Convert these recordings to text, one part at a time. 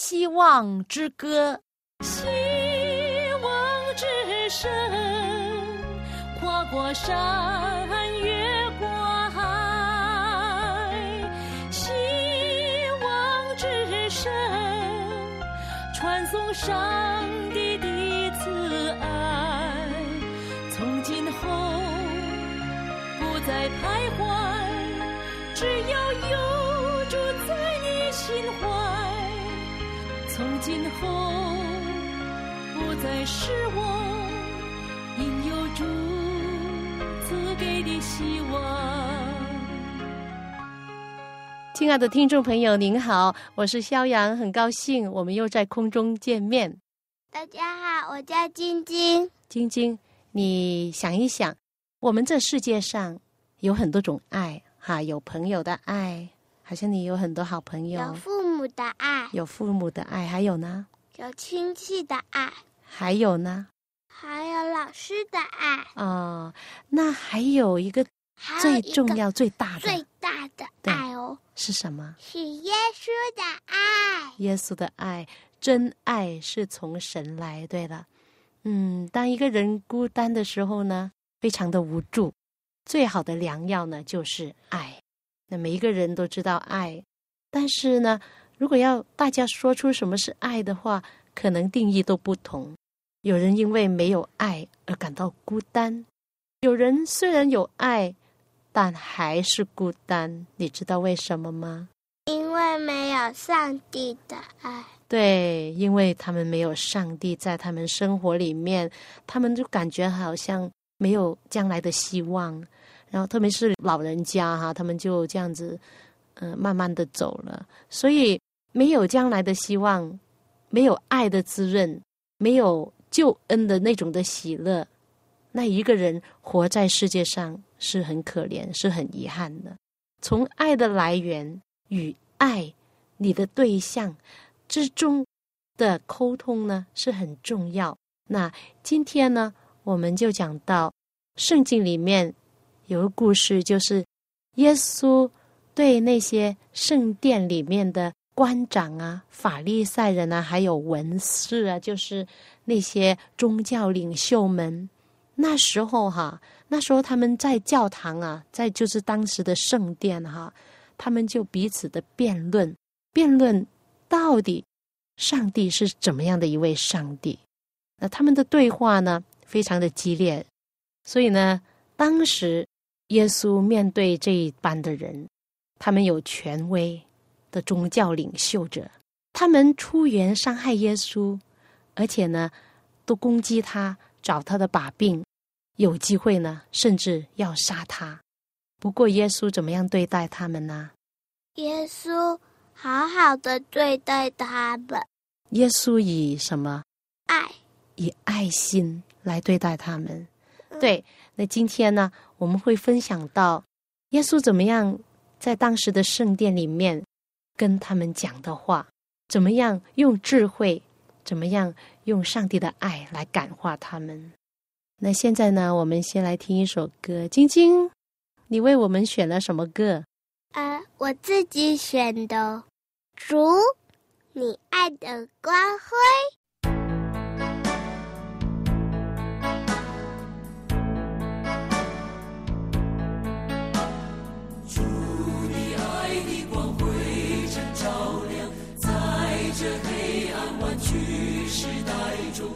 希望之歌》。希望之声，跨过山，越过海。希望之声，传送上帝的慈爱。从今后不再徘徊，只要有住在你心怀。从今后不再是我应有主赐给的希望。亲爱的听众朋友，您好，我是肖阳，很高兴我们又在空中见面。大家好，我叫晶晶。晶晶，你想一想，我们这世界上有很多种爱，哈，有朋友的爱，好像你有很多好朋友，有父母的爱，有父母的爱，还有呢？有亲戚的爱，还有呢？还有老师的爱。哦，那还有一个最重要、最大的最大的爱哦，是什么？是耶稣的爱。耶稣的爱，真爱是从神来。对了，嗯，当一个人孤单的时候呢，非常的无助，最好的良药呢就是爱。那每一个人都知道爱，但是呢，如果要大家说出什么是爱的话，可能定义都不同。有人因为没有爱而感到孤单，有人虽然有爱，但还是孤单。你知道为什么吗？因为没有上帝的爱，对，因为他们没有上帝在他们生活里面，他们就感觉好像没有将来的希望。然后特别是老人家哈，他们就这样子，嗯、慢慢的走了。所以没有将来的希望，没有爱的滋润，没有救恩的那种的喜乐，那一个人活在世界上是很可怜，是很遗憾的。从爱的来源与爱你的对象之中的沟通呢是很重要。那今天呢，我们就讲到圣经里面有个故事，就是耶稣对那些圣殿里面的官长啊、法利赛人啊，还有文士啊，就是那些宗教领袖们，那时候哈，那时候他们在教堂啊，在就是当时的圣殿哈，他们就彼此的辩论，辩论到底上帝是怎么样的一位上帝。那他们的对话呢，非常的激烈，所以呢，当时耶稣面对这一班的人，他们有权威的宗教领袖者，他们出言伤害耶稣，而且呢，都攻击他，找他的把柄，有机会呢，甚至要杀他。不过耶稣怎么样对待他们呢？耶稣好好的对待他们，耶稣以什么？爱。以爱心来对待他们。对，那今天呢，我们会分享到耶稣怎么样在当时的圣殿里面跟他们讲的话，怎么样用智慧，怎么样用上帝的爱来感化他们。那现在呢，我们先来听一首歌。晶晶，你为我们选了什么歌？呃，我自己选的，主，你爱的光辉。这黑暗弯曲时代中，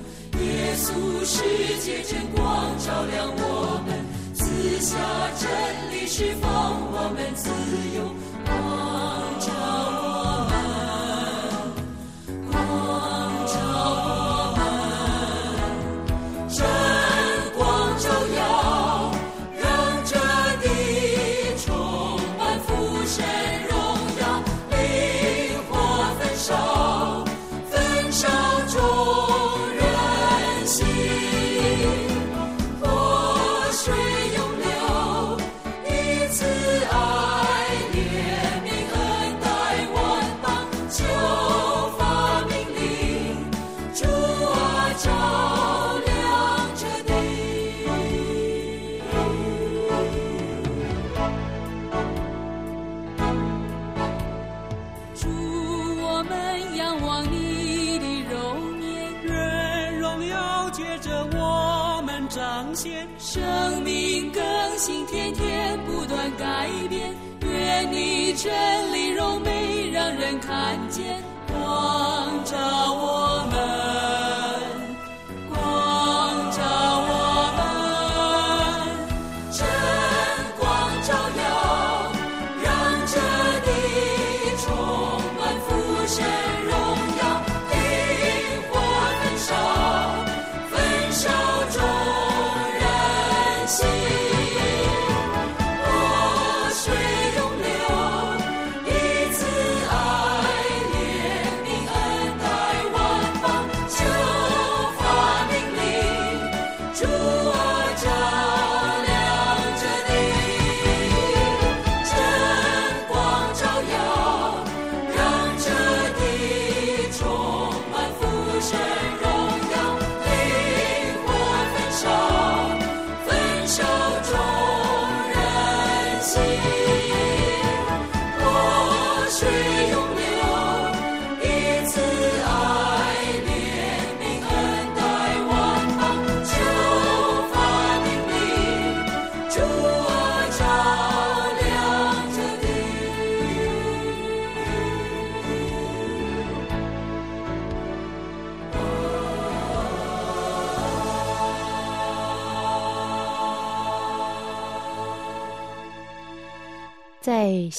耶稣世界真光照亮我们，赐下真理，释放我们自由，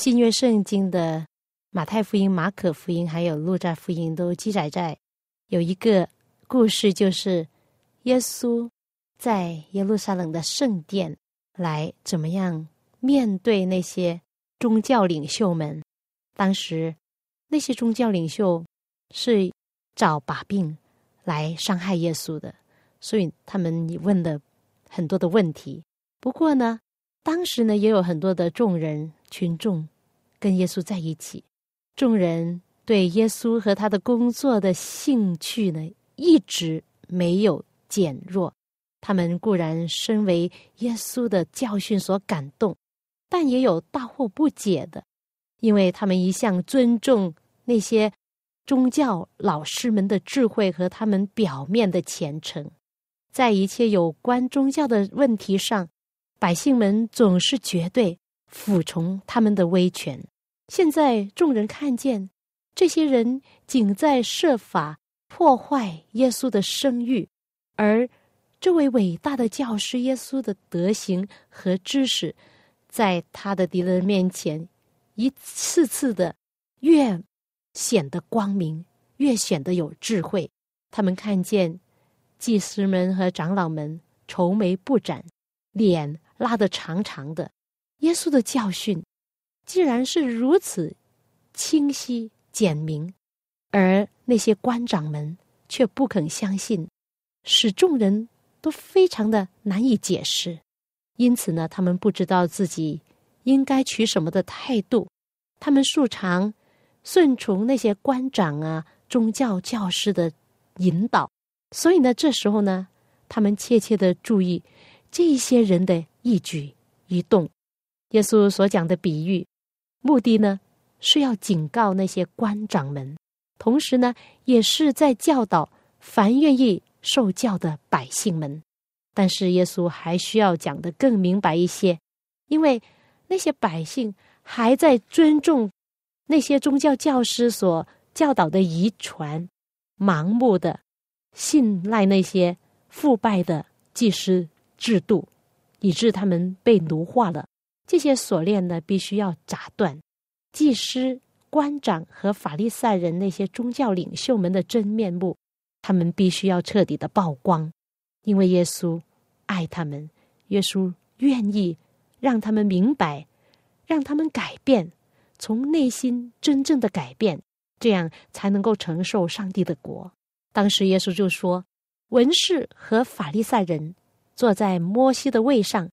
新约圣经的马太福音、马可福音还有路加福音都记载在有一个故事，就是耶稣在耶路撒冷的圣殿来怎么样面对那些宗教领袖们。当时那些宗教领袖是找把柄来伤害耶稣的，所以他们问了很多的问题。不过呢，当时呢，也有很多的众人群众跟耶稣在一起，众人对耶稣和他的工作的兴趣呢，一直没有减弱。他们固然身为耶稣的教训所感动，但也有大惑不解的，因为他们一向尊重那些宗教老师们的智慧和他们表面的虔诚，在一切有关宗教的问题上。百姓们总是绝对服从他们的威权。现在众人看见这些人仅在设法破坏耶稣的声誉，而这位伟大的教师耶稣的德行和知识，在他的敌人面前一次次的越显得光明，越显得有智慧。他们看见祭司们和长老们愁眉不展，脸。拉得长长的，耶稣的教训既然是如此清晰简明，而那些官长们却不肯相信，使众人都非常的难以解释。因此呢，他们不知道自己应该取什么的态度。他们素常顺从那些官长啊、宗教教师的引导，所以呢，这时候呢，他们切切的注意这些人的。一举一动，耶稣所讲的比喻，目的呢是要警告那些官长们，同时呢也是在教导凡愿意受教的百姓们。但是耶稣还需要讲得更明白一些，因为那些百姓还在尊重那些宗教教师所教导的遗传，盲目的信赖那些腐败的祭司制度。以致他们被奴化了。这些锁链呢，必须要砸断。祭司、官长和法利赛人那些宗教领袖们的真面目，他们必须要彻底的曝光。因为耶稣爱他们，耶稣愿意让他们明白，让他们改变，从内心真正的改变，这样才能够承受上帝的国。当时耶稣就说：“文士和法利赛人。”坐在摩西的位上，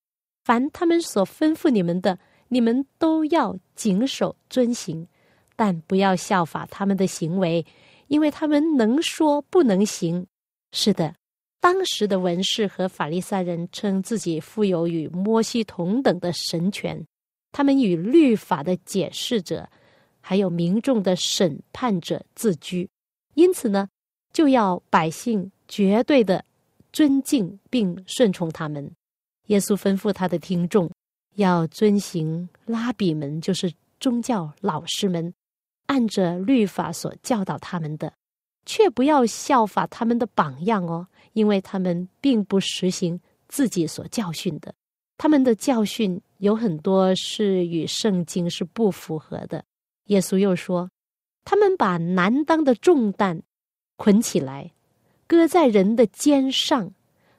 凡他们所吩咐你们的，你们都要谨守遵行，但不要效法他们的行为，因为他们能说不能行。是的，当时的文士和法利赛人称自己富有与摩西同等的神权，他们与律法的解释者，还有民众的审判者自居，因此呢，就要百姓绝对的。尊敬并顺从他们，耶稣吩咐他的听众要遵行拉比们，就是宗教老师们，按着律法所教导他们的，却不要效法他们的榜样哦，因为他们并不实行自己所教训的，他们的教训有很多是与圣经是不符合的。耶稣又说，他们把难当的重担捆起来，搁在人的肩上，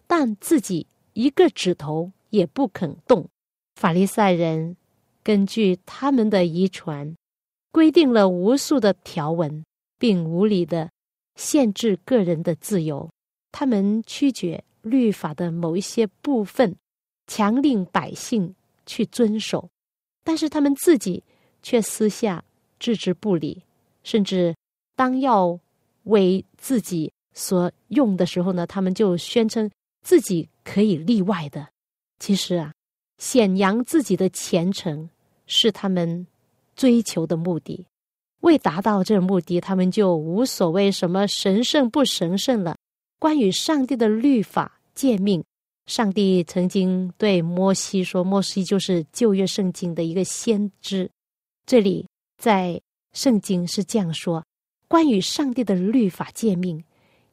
但自己。一个指头也不肯动。法利赛人根据他们的遗传，规定了无数的条文，并无理的限制个人的自由。他们曲解律法的某一些部分，强令百姓去遵守，但是他们自己却私下置之不理，甚至当要为自己所用的时候呢，他们就宣称自己。可以例外的，其实啊，显扬自己的虔诚是他们追求的目的。为达到这个目的，他们就无所谓什么神圣不神圣了。关于上帝的律法诫命，上帝曾经对摩西说：“摩西就是旧约圣经的一个先知。”这里在圣经是这样说：“关于上帝的律法诫命，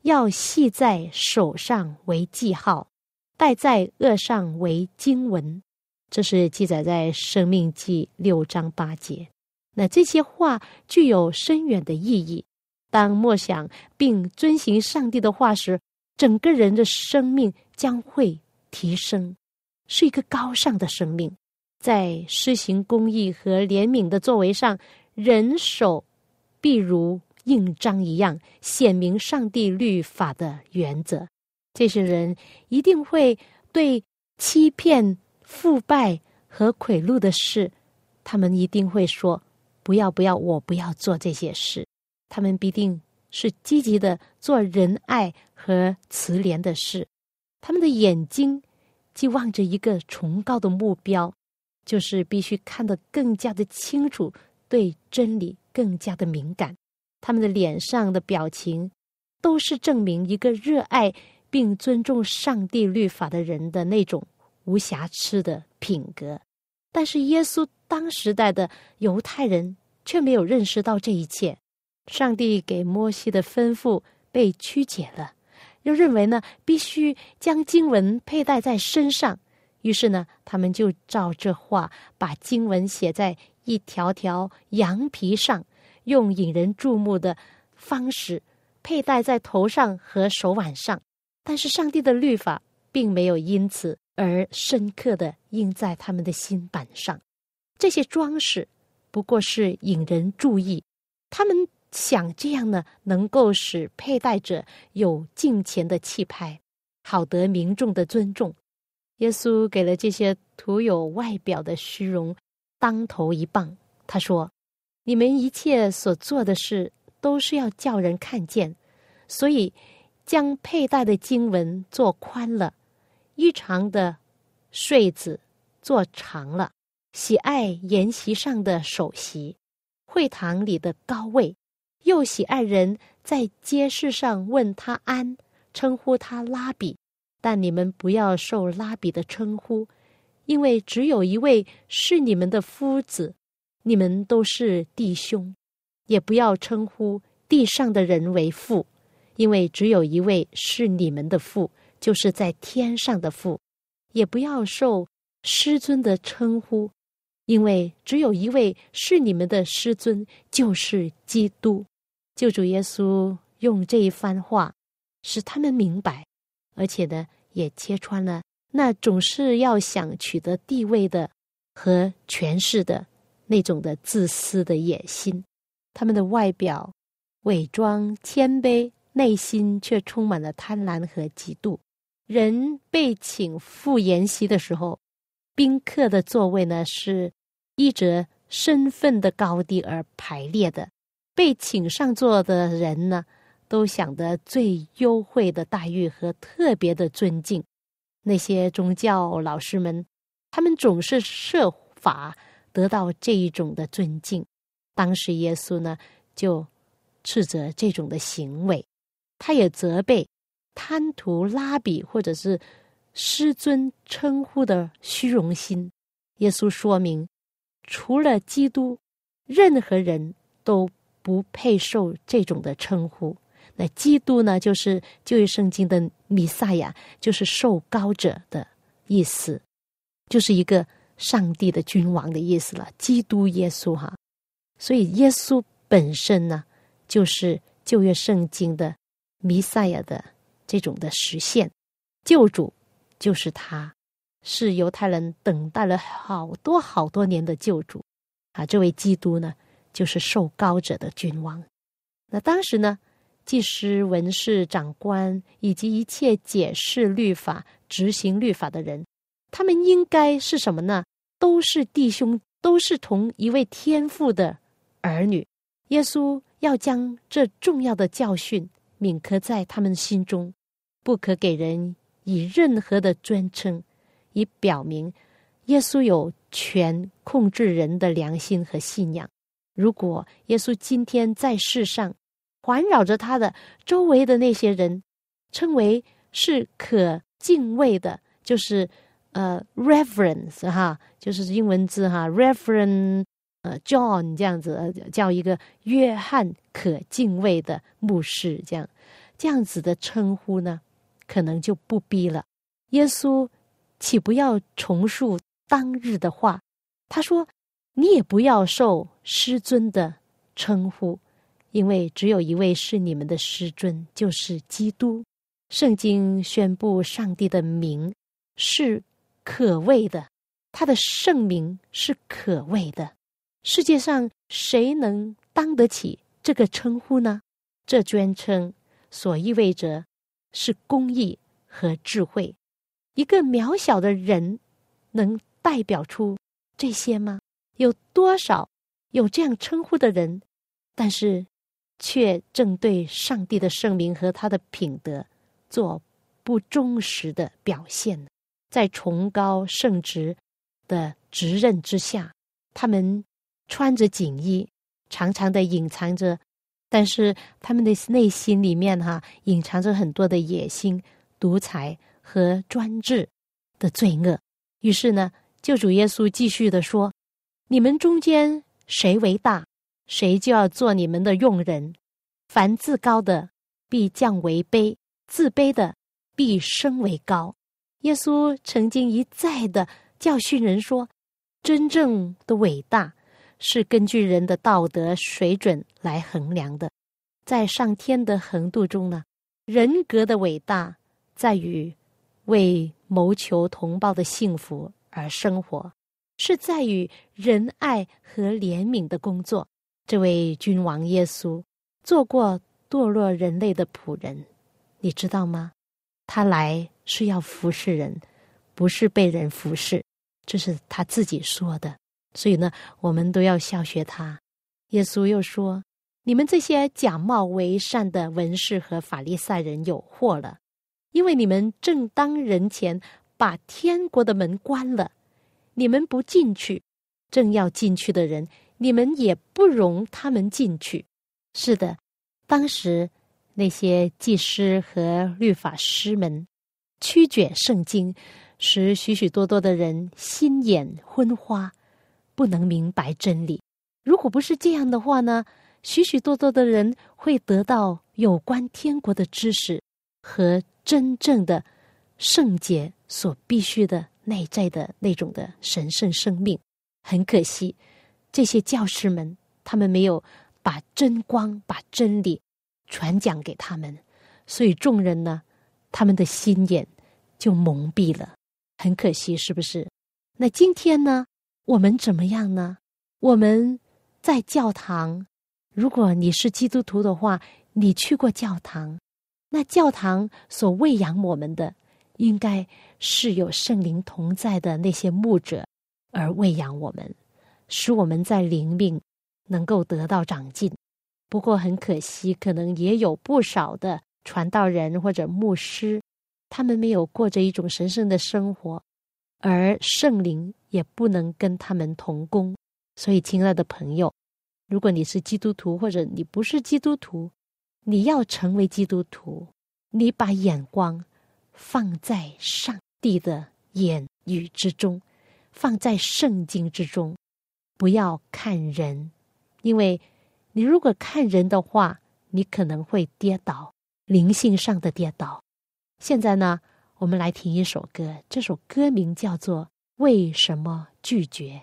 要系在手上为记号。”戴在额上为经文，这是记载在《生命记》六章八节。那这些话具有深远的意义。当默想并遵行上帝的话时，整个人的生命将会提升，是一个高尚的生命。在施行公义和怜悯的作为上，人手必如印章一样，显明上帝律法的原则。这些人一定会对欺骗、腐败和贿赂的事，他们一定会说：“不要，不要，我不要做这些事。”他们必定是积极的做仁爱和慈怜的事。他们的眼睛既望着一个崇高的目标，就是必须看得更加的清楚，对真理更加的敏感。他们的脸上的表情都是证明一个热爱。并尊重上帝律法的人的那种无瑕疵的品格，但是耶稣当时代的犹太人却没有认识到这一切。上帝给摩西的吩咐被曲解了，又认为呢必须将经文佩戴在身上，于是呢他们就照这话把经文写在一条条羊皮上，用引人注目的方式佩戴在头上和手腕上。但是上帝的律法并没有因此而深刻的印在他们的心板上，这些装饰不过是引人注意。他们想这样呢，能够使佩戴者有敬虔的气派，好得民众的尊重。耶稣给了这些徒有外表的虚荣当头一棒。他说：“你们一切所做的事，都是要叫人看见，所以。”将佩戴的经文做宽了，衣长的穗子做长了，喜爱筵席上的首席，会堂里的高位，又喜爱人在街市上问他安，称呼他拉比。但你们不要受拉比的称呼，因为只有一位是你们的夫子，你们都是弟兄。也不要称呼地上的人为父。因为只有一位是你们的父，就是在天上的父，也不要受师尊的称呼，因为只有一位是你们的师尊，就是基督。救主耶稣用这一番话，使他们明白，而且呢，也揭穿了那总是要想取得地位的和权势的那种的自私的野心。他们的外表伪装谦卑。内心却充满了贪婪和嫉妒。人被请赴宴席的时候，宾客的座位呢是依着身份的高低而排列的。被请上座的人呢，都想得最优惠的待遇和特别的尊敬。那些宗教老师们，他们总是设法得到这一种的尊敬。当时耶稣呢，就斥责这种的行为。他也责备贪图拉比或者是师尊称呼的虚荣心。耶稣说明，除了基督，任何人都不配受这种的称呼。那基督呢，就是旧约圣经的弥赛亚，就是受高者的意思，就是一个上帝的君王的意思了。基督耶稣哈，所以耶稣本身呢，就是旧约圣经的弥赛亚的这种的实现，救主就是他，是犹太人等待了好多好多年的救主啊。这位基督呢，就是受高者的君王。那当时呢？祭司、文士、长官以及一切解释律法、执行律法的人，他们应该是什么呢？都是弟兄，都是同一位天父的儿女。耶稣要将这重要的教训铭刻在他们心中，不可给人以任何的尊称，以表明耶稣有权控制人的良心和信仰。如果耶稣今天在世上，环绕着他的周围的那些人，称为是可敬畏的，就是呃，reverence 哈，就是英文字哈，reverence 呃，John 这样子叫一个约翰可敬畏的牧师，这样这样子的称呼呢，可能就不逼了。耶稣岂不要重述当日的话？他说：“你也不要受师尊的称呼。”因为只有一位是你们的师尊，就是基督。圣经宣布上帝的名是可畏的，他的圣名是可畏的。世界上谁能当得起这个称呼呢？这尊称所意味着是公义和智慧。一个渺小的人能代表出这些吗？有多少有这样称呼的人？但是。却正对上帝的圣名和他的品德做不忠实的表现呢，在崇高圣职的职任之下，他们穿着锦衣，常常的隐藏着，但是他们的内心里面哈，隐藏着很多的野心、独裁和专制的罪恶。于是呢，救主耶稣继续的说：“你们中间谁为大？”谁就要做你们的用人，凡自高的必降为卑，自卑的必升为高。耶稣曾经一再的教训人说，真正的伟大是根据人的道德水准来衡量的。在上天的横度中呢，人格的伟大在于为谋求同胞的幸福而生活，是在于仁爱和怜悯的工作。这位君王耶稣做过堕落人类的仆人，你知道吗？他来是要服侍人，不是被人服侍，这是他自己说的。所以呢，我们都要效学他。耶稣又说：“你们这些假冒为善的文士和法利赛人有祸了，因为你们正当人前把天国的门关了，你们不进去，正要进去的人。”你们也不容他们进去。是的，当时那些祭司和律法师们曲解圣经，使许许多多的人心眼昏花，不能明白真理。如果不是这样的话呢？许许多多的人会得到有关天国的知识和真正的圣洁所必须的内在的那种的神圣生命。很可惜。这些教师们，他们没有把真光、把真理传讲给他们，所以众人呢，他们的心眼就蒙蔽了。很可惜，是不是？那今天呢，我们怎么样呢？我们在教堂，如果你是基督徒的话，你去过教堂，那教堂所喂养我们的，应该是有圣灵同在的那些牧者而喂养我们。使我们在灵命能够得到长进，不过很可惜，可能也有不少的传道人或者牧师，他们没有过着一种神圣的生活，而圣灵也不能跟他们同工。所以，亲爱的朋友，如果你是基督徒或者你不是基督徒，你要成为基督徒，你把眼光放在上帝的言语之中，放在圣经之中，不要看人，因为你如果看人的话，你可能会跌倒，灵性上的跌倒。现在呢，我们来听一首歌，这首歌名叫做《为什么拒绝》。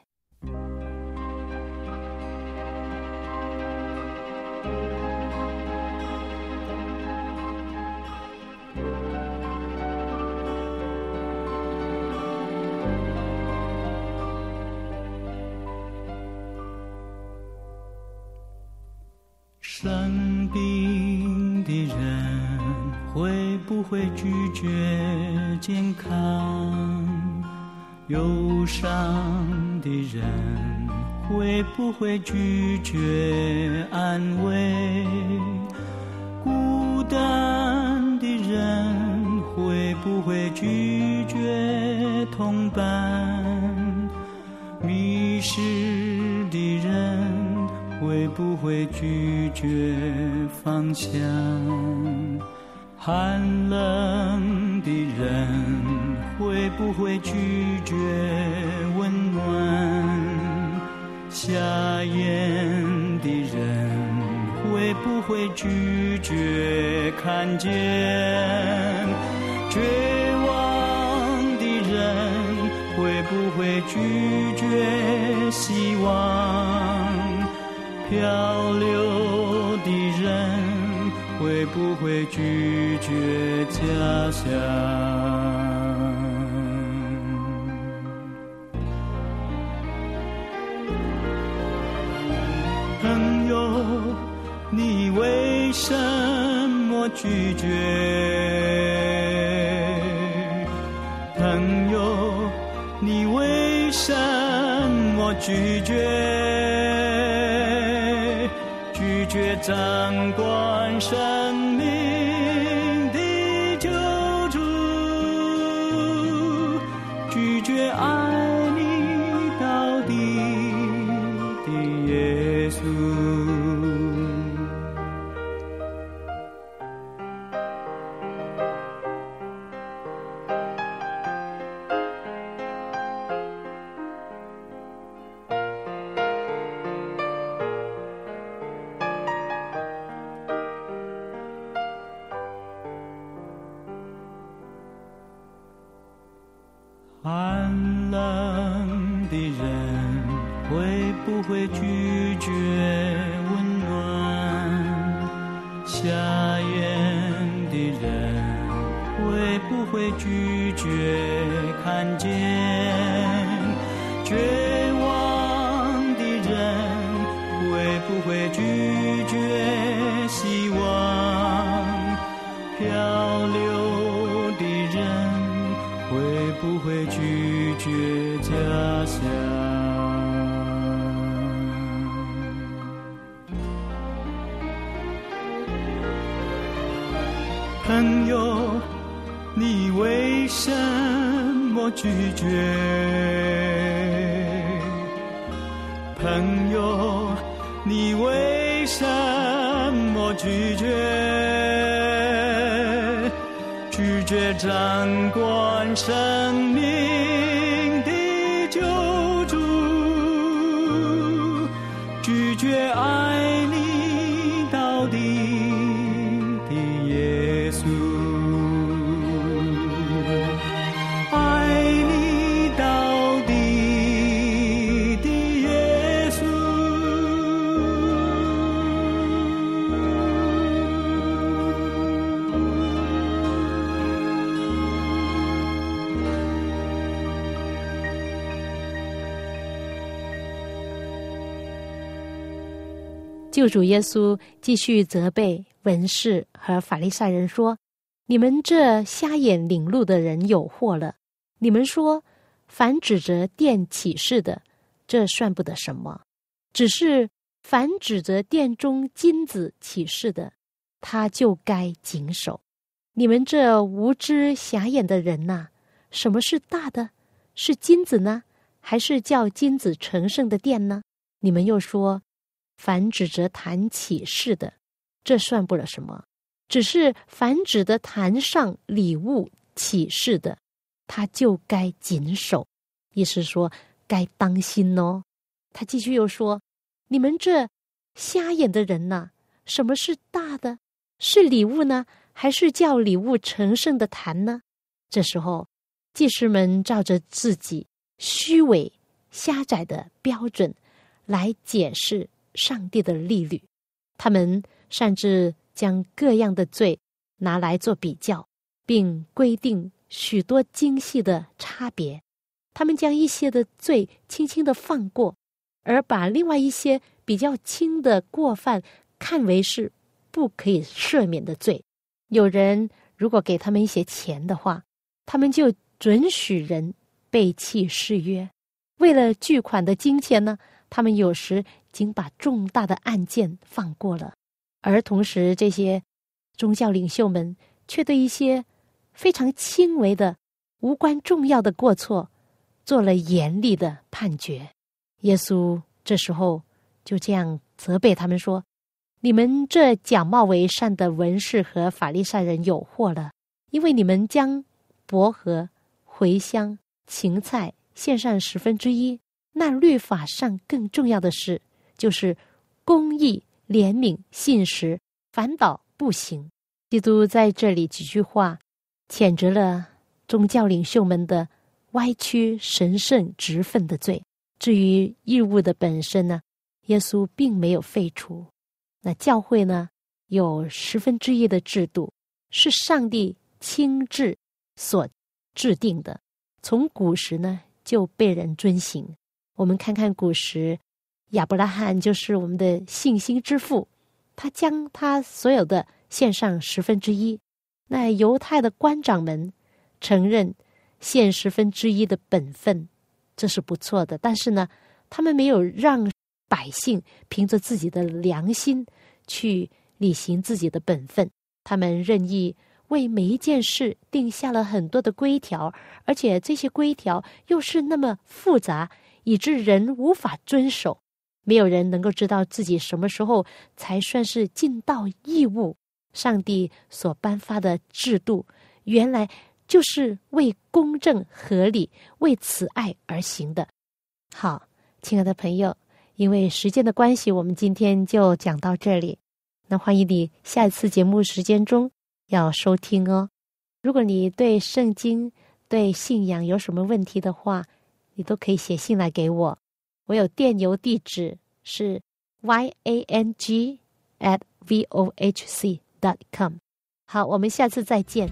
生病的人会不会拒绝健康？忧伤的人会不会拒绝安慰？孤单的人会不会拒绝同伴？迷失的人。会不会拒绝方向？寒冷的人会不会拒绝温暖？瞎眼的人会不会拒绝看见？绝望的人会不会拒绝希望？漂流不会拒绝家乡？朋友，你为什么拒绝？朋友，你为什么拒绝？拒绝掌管山为什么拒绝？朋友，你为什么拒绝？拒绝掌管生救主耶稣继续责备文士和法利赛人说：“你们这瞎眼领路的人有祸了！你们说，凡指着殿启示的，这算不得什么；只是凡指着殿中金子启示的，他就该谨守。你们这无知瞎眼的人呐，什么是大的？是金子呢，还是叫金子成圣的殿呢？你们又说。”凡指着坛启示的，这算不了什么；只是凡指的坛上礼物启示的，他就该谨守，意思说该当心哦。他继续又说：“你们这瞎眼的人呐，什么是大的？是礼物呢，还是叫礼物成圣的坛呢？”这时候，祭师们照着自己虚伪、狭窄的标准来解释上帝的律律，他们擅自将各样的罪拿来做比较，并规定。许多精细的差别，他们将一些的罪轻轻的放过，而把另外一些比较轻的过犯看为是不可以赦免的罪。有人如果给他们一些钱的话，他们就准许人背弃誓约。为了巨款的金钱呢，他们有时已经把重大的案件放过了，而同时这些宗教领袖们却对一些。非常轻微的、无关重要的过错，做了严厉的判决。耶稣这时候就这样责备他们说：“你们这假冒为善的文士和法利赛人有祸了，因为你们将薄荷、茴香、芹菜献上十分之一，那律法上更重要的是，就是公义、怜悯、信实，反倒不行。”基督在这里几句话。谴责了宗教领袖们的歪曲神圣职分的罪。至于义务的本身呢，耶稣并没有废除。那教会呢，有十分之一的制度，是上帝亲自所制定的，从古时呢就被人遵行。我们看看古时，亚伯拉罕就是我们的信心之父，他将他所有的献上十分之一。那犹太的官长们承认献十分之一的本分，这是不错的。但是呢，他们没有让百姓凭着自己的良心去履行自己的本分。他们任意为每一件事定下了很多的规条，而且这些规条又是那么复杂，以致人无法遵守。没有人能够知道自己什么时候才算是尽到义务。上帝所颁发的制度，原来就是为公正合理、为慈爱而行的。好，亲爱的朋友，因为时间的关系，我们今天就讲到这里。那欢迎你下一次节目时间中要收听哦。如果你对圣经、对信仰有什么问题的话，你都可以写信来给我。我有电邮地址是 y a n g at v o h c。com，好，我们下次再见。